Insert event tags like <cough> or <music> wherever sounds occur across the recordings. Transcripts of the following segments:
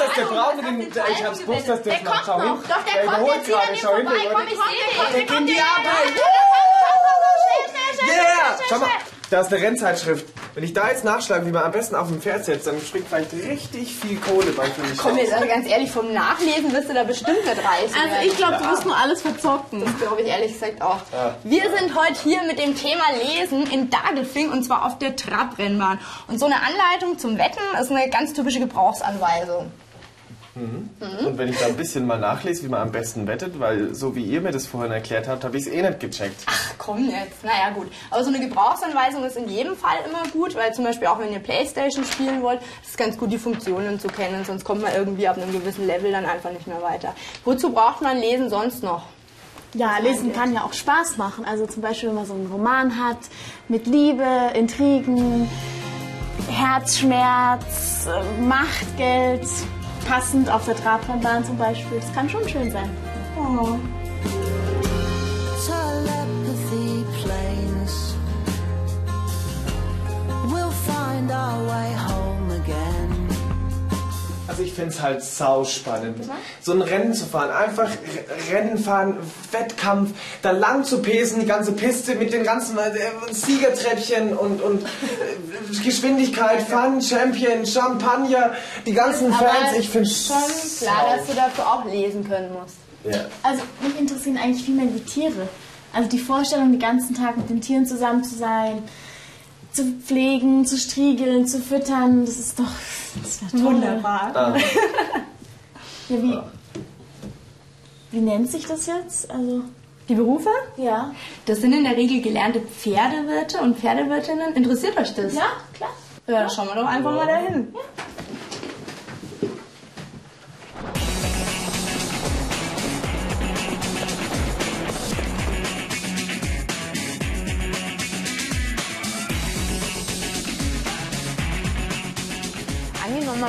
dass der Braune den. Ich hab's gewusst, dass der macht. Schau hin. Doch, der kommt überholt jetzt wieder gerade. Schau hin. der. Der geht in die Arbeit. Yeah! Schau mal, da ist eine Rennzeitschrift. Wenn ich da jetzt nachschlage, wie man am besten auf dem Pferd setzt, dann springt vielleicht richtig viel Kohle bei für mich Komm jetzt also ganz ehrlich, vom Nachlesen wirst du da bestimmt nicht reißen. Also ich glaube, du wirst nur alles verzocken. Das glaube ich ehrlich gesagt auch. Wir sind heute hier mit dem Thema Lesen in Dagelfing und zwar auf der Trabrennbahn. Und so eine Anleitung zum Wetten ist eine ganz typische Gebrauchsanweisung. Und wenn ich da ein bisschen mal nachlese, wie man am besten wettet, weil so wie ihr mir das vorhin erklärt habt, habe ich es eh nicht gecheckt. Ach komm jetzt, naja gut. Aber so eine Gebrauchsanweisung ist in jedem Fall immer gut, weil zum Beispiel auch wenn ihr Playstation spielen wollt, ist es ganz gut, die Funktionen zu kennen, sonst kommt man irgendwie ab einem gewissen Level dann einfach nicht mehr weiter. Wozu braucht man Lesen sonst noch? Ja, lesen kann ja auch Spaß machen. Also zum Beispiel, wenn man so einen Roman hat mit Liebe, Intrigen, Herzschmerz, äh, Machtgeld, passend auf der Trabrennbahn zum Beispiel. Das kann schon schön sein. telepathy Also ich finde es halt sau spannend, so ein Rennen zu fahren, einfach Rennen fahren, Wettkampf, da lang zu pesen, die ganze Piste mit den ganzen äh, Siegertreppchen und, und äh, Geschwindigkeit, Fun, Champion, Champagner, die ganzen Fans, ich finde schon klar, dass du dafür auch lesen können musst. Ja. Also mich interessieren eigentlich viel mehr die Tiere. Also die Vorstellung, den ganzen Tag mit den Tieren zusammen zu sein, zu pflegen, zu striegeln, zu füttern, das ist doch das ist doch toll. Wunderbar. Ah. Ja, wie, wie nennt sich das jetzt? Also, Die Berufe? ja. Das sind in der Regel gelernte Pferdewirte und Pferdewirtinnen. Interessiert euch das? Ja, klar. Ja, dann schauen wir doch einfach mal dahin. Angenommen,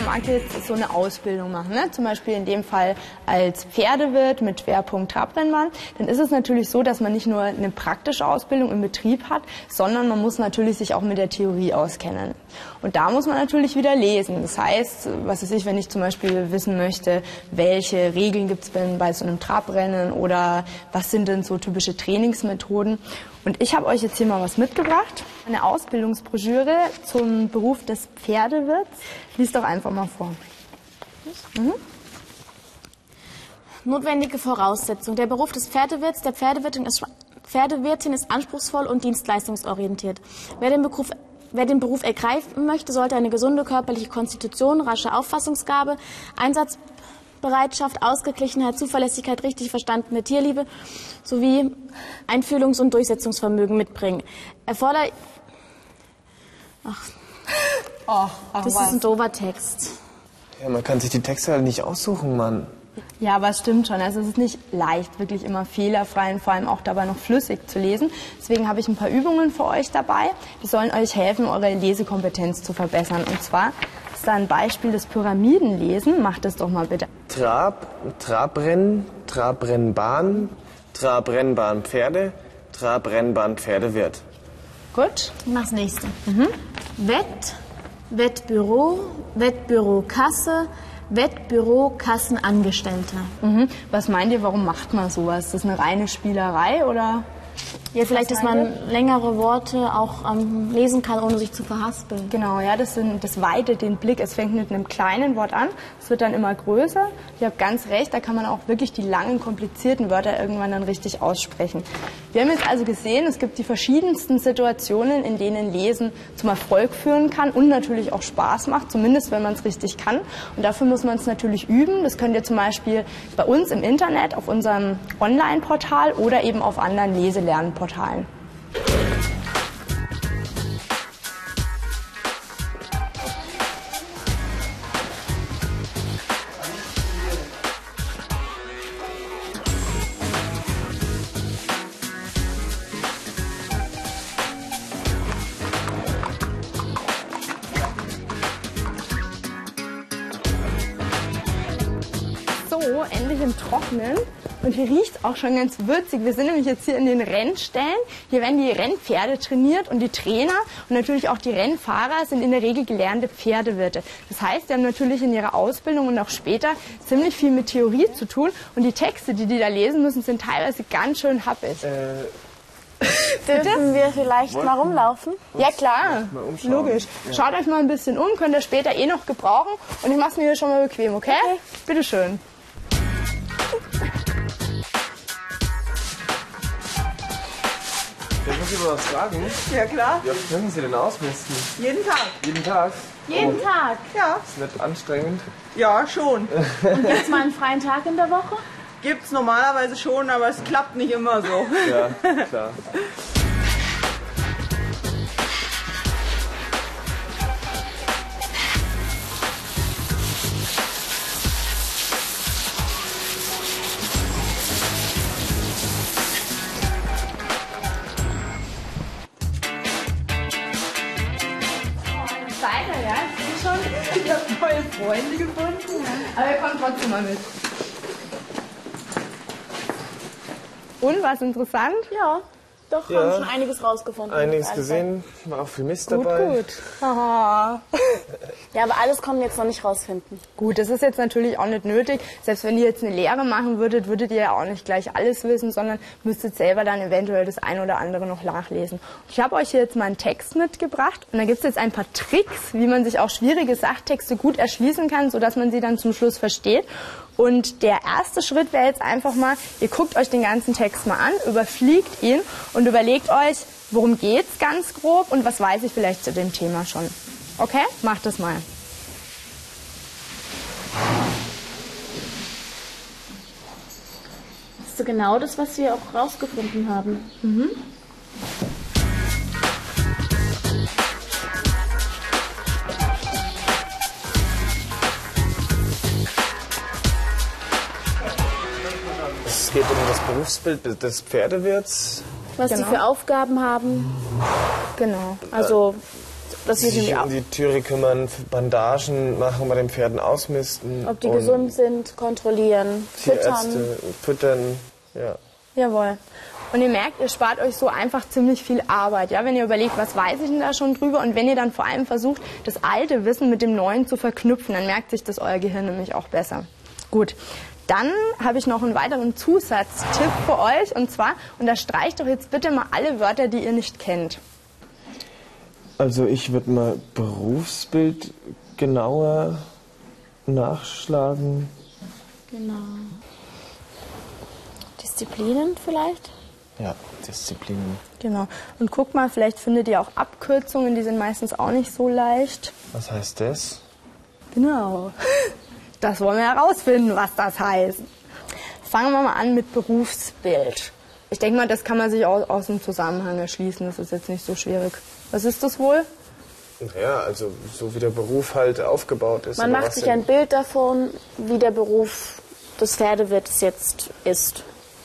man mag jetzt so eine Ausbildung machen, ne? zum Beispiel in dem Fall als Pferdewirt mit Schwerpunkt Trabrennbahn, dann ist es natürlich so, dass man nicht nur eine praktische Ausbildung im Betrieb hat, sondern man muss natürlich sich auch mit der Theorie auskennen. Und da muss man natürlich wieder lesen. Das heißt, was weiß ich, wenn ich zum Beispiel wissen möchte, welche Regeln gibt es bei so einem Trabrennen oder was sind denn so typische Trainingsmethoden. Und ich habe euch jetzt hier mal was mitgebracht. Eine Ausbildungsbroschüre zum Beruf des Pferdewirts. Lies doch einfach mal vor. Notwendige Voraussetzung. Der Beruf des Pferdewirts, der Pferdewirtin ist, Pferdewirtin ist anspruchsvoll und dienstleistungsorientiert. Wer den Beruf Wer den Beruf ergreifen möchte, sollte eine gesunde körperliche Konstitution, rasche Auffassungsgabe, Einsatzbereitschaft, Ausgeglichenheit, Zuverlässigkeit, richtig verstandene Tierliebe sowie Einfühlungs- und Durchsetzungsvermögen mitbringen. Erforder Ach, ach das ist ein doofer Text. Ja, man kann sich die Texte halt nicht aussuchen, Mann. Ja, aber es stimmt schon. Also es ist nicht leicht, wirklich immer fehlerfrei und vor allem auch dabei noch flüssig zu lesen. Deswegen habe ich ein paar Übungen für euch dabei. Die sollen euch helfen, eure Lesekompetenz zu verbessern. Und zwar ist da ein Beispiel des Pyramidenlesen. Macht es doch mal bitte. Trab, Trabrennen, Trabrennbahn, Trabrennbahn Pferde, Trabrennbahn Pferdewirt. Gut? Ich mach's nächste. Wett, Wettbüro, Wettbüro Kasse, Wettbüro Kassenangestellter. Mhm. Was meint ihr, warum macht man sowas? Ist das eine reine Spielerei oder? Ja, vielleicht, dass man längere Worte auch ähm, lesen kann, ohne sich zu verhaspeln. Genau, ja, das, sind, das weitet den Blick. Es fängt mit einem kleinen Wort an, es wird dann immer größer. Ihr habt ganz recht, da kann man auch wirklich die langen, komplizierten Wörter irgendwann dann richtig aussprechen. Wir haben jetzt also gesehen, es gibt die verschiedensten Situationen, in denen Lesen zum Erfolg führen kann und natürlich auch Spaß macht, zumindest wenn man es richtig kann. Und dafür muss man es natürlich üben. Das könnt ihr zum Beispiel bei uns im Internet, auf unserem Online-Portal oder eben auf anderen Leselernportalen. So, endlich im Trocknen. Und hier riecht es auch schon ganz würzig. Wir sind nämlich jetzt hier in den Rennstellen. Hier werden die Rennpferde trainiert und die Trainer und natürlich auch die Rennfahrer sind in der Regel gelernte Pferdewirte. Das heißt, die haben natürlich in ihrer Ausbildung und auch später ziemlich viel mit Theorie zu tun. Und die Texte, die die da lesen müssen, sind teilweise ganz schön happig. <laughs> Dürfen wir vielleicht mal rumlaufen? Ja klar, mal umschauen. logisch. Schaut euch mal ein bisschen um, könnt ihr später eh noch gebrauchen. Und ich mach's mir hier schon mal bequem, okay? Bitteschön. Ich mal was fragen. Ja klar, Wie oft können Sie denn ausmisten? jeden Tag. Jeden Tag? Jeden Tag. Ja, Ist nicht anstrengend? ja schon. <laughs> Und jetzt mal einen freien Tag in der Woche? Gibt's normalerweise schon, aber es klappt nicht immer so. Ja, klar. Mal mit. Und, was interessant? Ja. Doch, Ja. haben schon einiges rausgefunden. Einiges Also, gesehen, war auch viel Mist Gut, dabei. gut. Haha. <laughs> Ja, aber alles kommen jetzt noch nicht rausfinden. Gut, das ist jetzt natürlich auch nicht nötig. Selbst wenn ihr jetzt eine Lehre machen würdet, würdet ihr ja auch nicht gleich alles wissen, sondern müsstet selber dann eventuell das ein oder andere noch nachlesen. Ich habe euch hier jetzt mal einen Text mitgebracht und da gibt es jetzt ein paar Tricks, wie man sich auch schwierige Sachtexte gut erschließen kann, sodass man sie dann zum Schluss versteht. Und der erste Schritt wäre jetzt einfach mal, ihr guckt euch den ganzen Text mal an, überfliegt ihn und überlegt euch, worum geht's ganz grob und was weiß ich vielleicht zu dem Thema schon. Okay? Macht das mal. Das ist so genau das, was wir auch rausgefunden haben. Es geht um das Berufsbild des Pferdewirts. Was Genau. die für Aufgaben haben. Genau. Also, dass sie Sich sich um die Türe kümmern, Bandagen machen, bei den Pferden ausmisten. ob die und gesund sind, kontrollieren, füttern. Tierärzte füttern. Ja. Jawohl. Und ihr merkt, ihr spart euch so einfach ziemlich viel Arbeit, ja, wenn ihr überlegt, was weiß ich denn da schon drüber und wenn ihr dann vor allem versucht, das alte Wissen mit dem neuen zu verknüpfen, dann merkt sich das euer Gehirn nämlich auch besser. Gut. Dann habe ich noch einen weiteren Zusatztipp für euch und zwar unterstreicht doch jetzt bitte mal alle Wörter, die ihr nicht kennt. Also ich würde mal Berufsbild genauer nachschlagen. Genau. Disziplinen vielleicht? Ja, Disziplinen. Genau. Und guckt mal, vielleicht findet ihr auch Abkürzungen, die sind meistens auch nicht so leicht. Was heißt das? Genau. <laughs> Das wollen wir herausfinden, was das heißt. Fangen wir mal an mit Berufsbild. Ich denke mal, das kann man sich aus, aus dem Zusammenhang erschließen. Das ist jetzt nicht so schwierig. Was ist das wohl? Ja, also so wie der Beruf halt aufgebaut ist. Man macht sich ein Bild davon, wie der Beruf des Pferdewirts jetzt ist.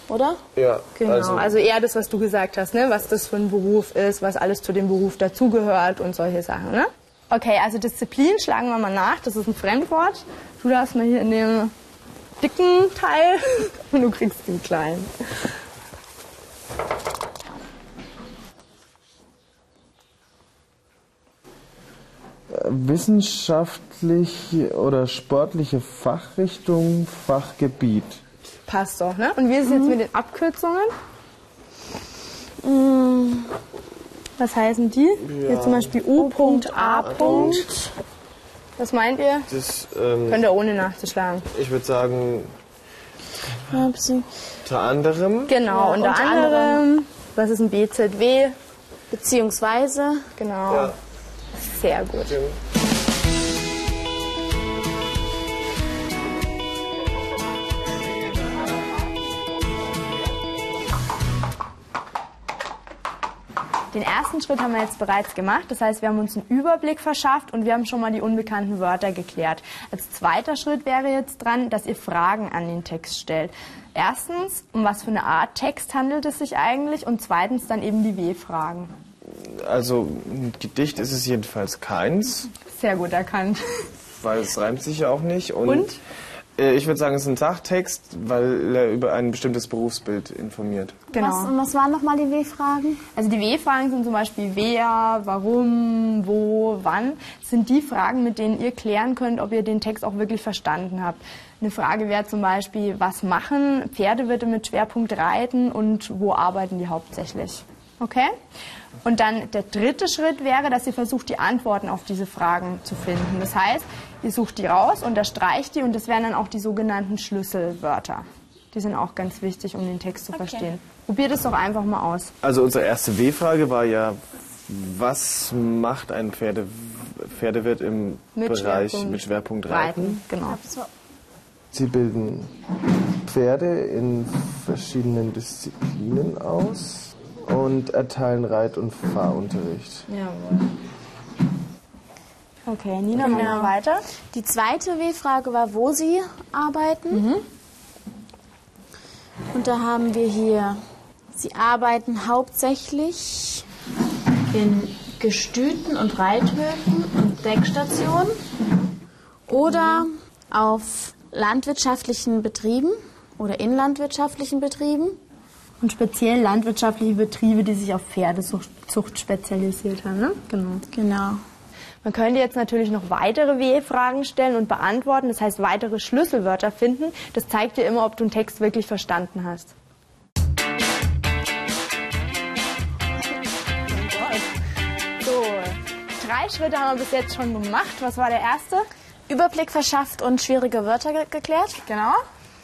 Oder? Ja, Genau. Also, also, eher das, was du gesagt hast, ne? was das für ein Beruf ist, was alles zu dem Beruf dazugehört und solche Sachen. Ne? Okay, also Disziplin schlagen wir mal nach. Das ist ein Fremdwort. Du darfst mal hier in dem dicken Teil <laughs> und du kriegst den kleinen. wissenschaftliche oder sportliche Fachrichtung, Fachgebiet. Passt doch, ne? Und wie ist es jetzt mit den Abkürzungen? Was heißen die? Hier zum Beispiel U.A. Was meint ihr? Das, ähm, Könnt ihr ohne nachzuschlagen. ich würde sagen, Ja, unter anderem. Genau, Ja, unter, unter anderem. Was ist ein BZW? Beziehungsweise. Genau. Ja. Sehr gut. Den ersten Schritt haben wir jetzt bereits gemacht. Das heißt, wir haben uns einen Überblick verschafft und wir haben schon mal die unbekannten Wörter geklärt. Als zweiter Schritt wäre jetzt dran, dass ihr Fragen an den Text stellt. Erstens, um was für eine Art Text handelt es sich eigentlich? Und zweitens dann eben die W-Fragen. Also ein Gedicht ist es jedenfalls keins, Sehr gut erkannt. weil es reimt sich ja auch nicht. Und, Und? Äh, Ich würde sagen, es ist ein Sachtext, weil er über ein bestimmtes Berufsbild informiert. Genau. Was, und was waren nochmal die W-Fragen? Also die W-Fragen sind zum Beispiel wer, warum, wo, wann. Das sind die Fragen, mit denen ihr klären könnt, ob ihr den Text auch wirklich verstanden habt. Eine Frage wäre zum Beispiel, was machen Pferdewirte mit Schwerpunkt Reiten und wo arbeiten die hauptsächlich? Okay? Und dann der dritte Schritt wäre, dass ihr versucht, die Antworten auf diese Fragen zu finden. Das heißt, ihr sucht die raus, unterstreicht die und das wären dann auch die sogenannten Schlüsselwörter. Die sind auch ganz wichtig, um den Text zu verstehen. Probiert es doch einfach mal aus. Also unsere erste W-Frage war ja, was macht ein Pferde, Pferdewirt im Bereich mit Schwerpunkt Reiten? Genau. Sie bilden Pferde in verschiedenen Disziplinen aus und erteilen Reit- und Fahrunterricht. Jawohl. Okay, Nina, machen wir weiter. Die zweite W-Frage war, wo Sie arbeiten. Und da haben wir hier, Sie arbeiten hauptsächlich in Gestüten und Reithöfen und Deckstationen oder auf landwirtschaftlichen Betrieben oder in landwirtschaftlichen Betrieben. Und speziell landwirtschaftliche Betriebe, die sich auf Pferdezucht Zucht spezialisiert haben. Ne? Genau. Genau. Man könnte jetzt natürlich noch weitere W-Fragen stellen und beantworten, das heißt weitere Schlüsselwörter finden. Das zeigt dir immer, ob du einen Text wirklich verstanden hast. So, drei Schritte haben wir bis jetzt schon gemacht. Was war der erste? Überblick verschafft und schwierige Wörter ge geklärt. Genau.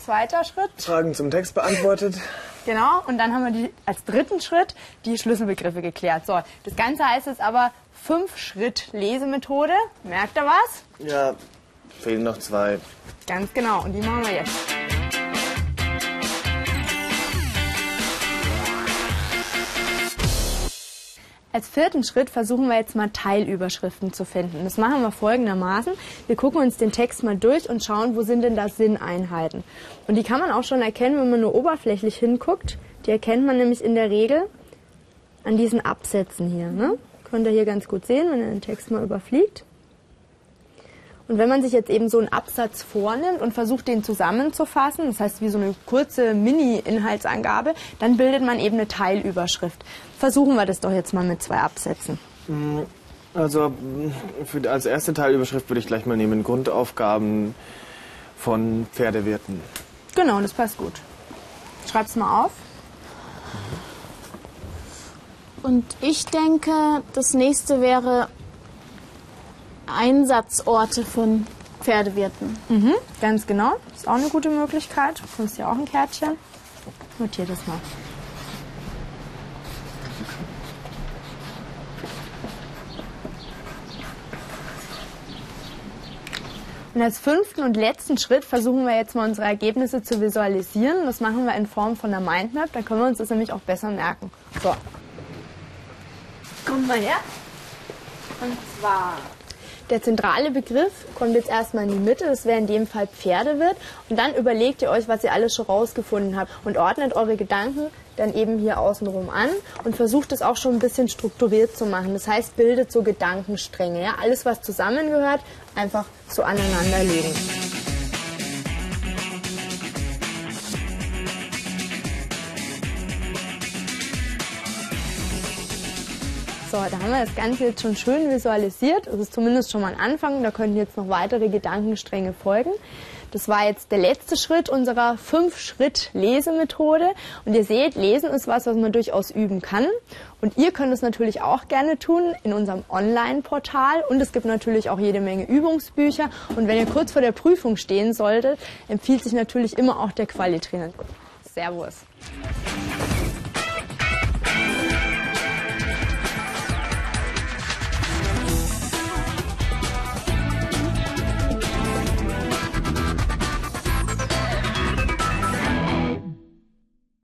Zweiter Schritt. Fragen zum Text beantwortet. Genau. Und dann haben wir die, als dritten Schritt die Schlüsselbegriffe geklärt. So, das Ganze heißt jetzt aber Fünf-Schritt-Lesemethode. Merkt ihr was? Ja, fehlen noch zwei. Ganz genau. Und die machen wir jetzt. Als vierten Schritt versuchen wir jetzt mal Teilüberschriften zu finden. Das machen wir folgendermaßen. Wir gucken uns den Text mal durch und schauen, wo sind denn da Sinneinheiten. Und die kann man auch schon erkennen, wenn man nur oberflächlich hinguckt. Die erkennt man nämlich in der Regel an diesen Absätzen hier. Ne? Könnt ihr hier ganz gut sehen, wenn ihr den Text mal überfliegt. Und wenn man sich jetzt eben so einen Absatz vornimmt und versucht, den zusammenzufassen, das heißt wie so eine kurze Mini-Inhaltsangabe, dann bildet man eben eine Teilüberschrift. Versuchen wir das doch jetzt mal mit zwei Absätzen. Also mh, für, als erste Teilüberschrift würde ich gleich mal nehmen Grundaufgaben von Pferdewirten. Genau, das passt gut. Schreib's mal auf. Und ich denke, das nächste wäre Einsatzorte von Pferdewirten. Mhm, ganz genau. Ist auch eine gute Möglichkeit. Du bekommst ja auch ein Kärtchen. Notier das mal. Und als fünften und letzten Schritt versuchen wir jetzt mal unsere Ergebnisse zu visualisieren. Das machen wir in Form von einer Mindmap. Da können wir uns das nämlich auch besser merken. So. Kommt mal her. Und zwar der zentrale Begriff kommt jetzt erstmal in die Mitte, das wäre in dem Fall Pferdewirt. Und dann überlegt ihr euch, was ihr alles schon rausgefunden habt und ordnet eure Gedanken dann eben hier außenrum an und versucht es auch schon ein bisschen strukturiert zu machen. Das heißt, bildet so Gedankenstränge. Ja? Alles, was zusammengehört, einfach so aneinanderlegen. So, da haben wir das Ganze jetzt schon schön visualisiert. Das ist zumindest schon mal ein Anfang. Da können jetzt noch weitere Gedankenstränge folgen. Das war jetzt der letzte Schritt unserer Fünf-Schritt-Lesemethode. Und ihr seht, Lesen ist was, was man durchaus üben kann. Und ihr könnt es natürlich auch gerne tun in unserem Online-Portal. Und es gibt natürlich auch jede Menge Übungsbücher. Und wenn ihr kurz vor der Prüfung stehen solltet, empfiehlt sich natürlich immer auch der Qualitrainer. Servus.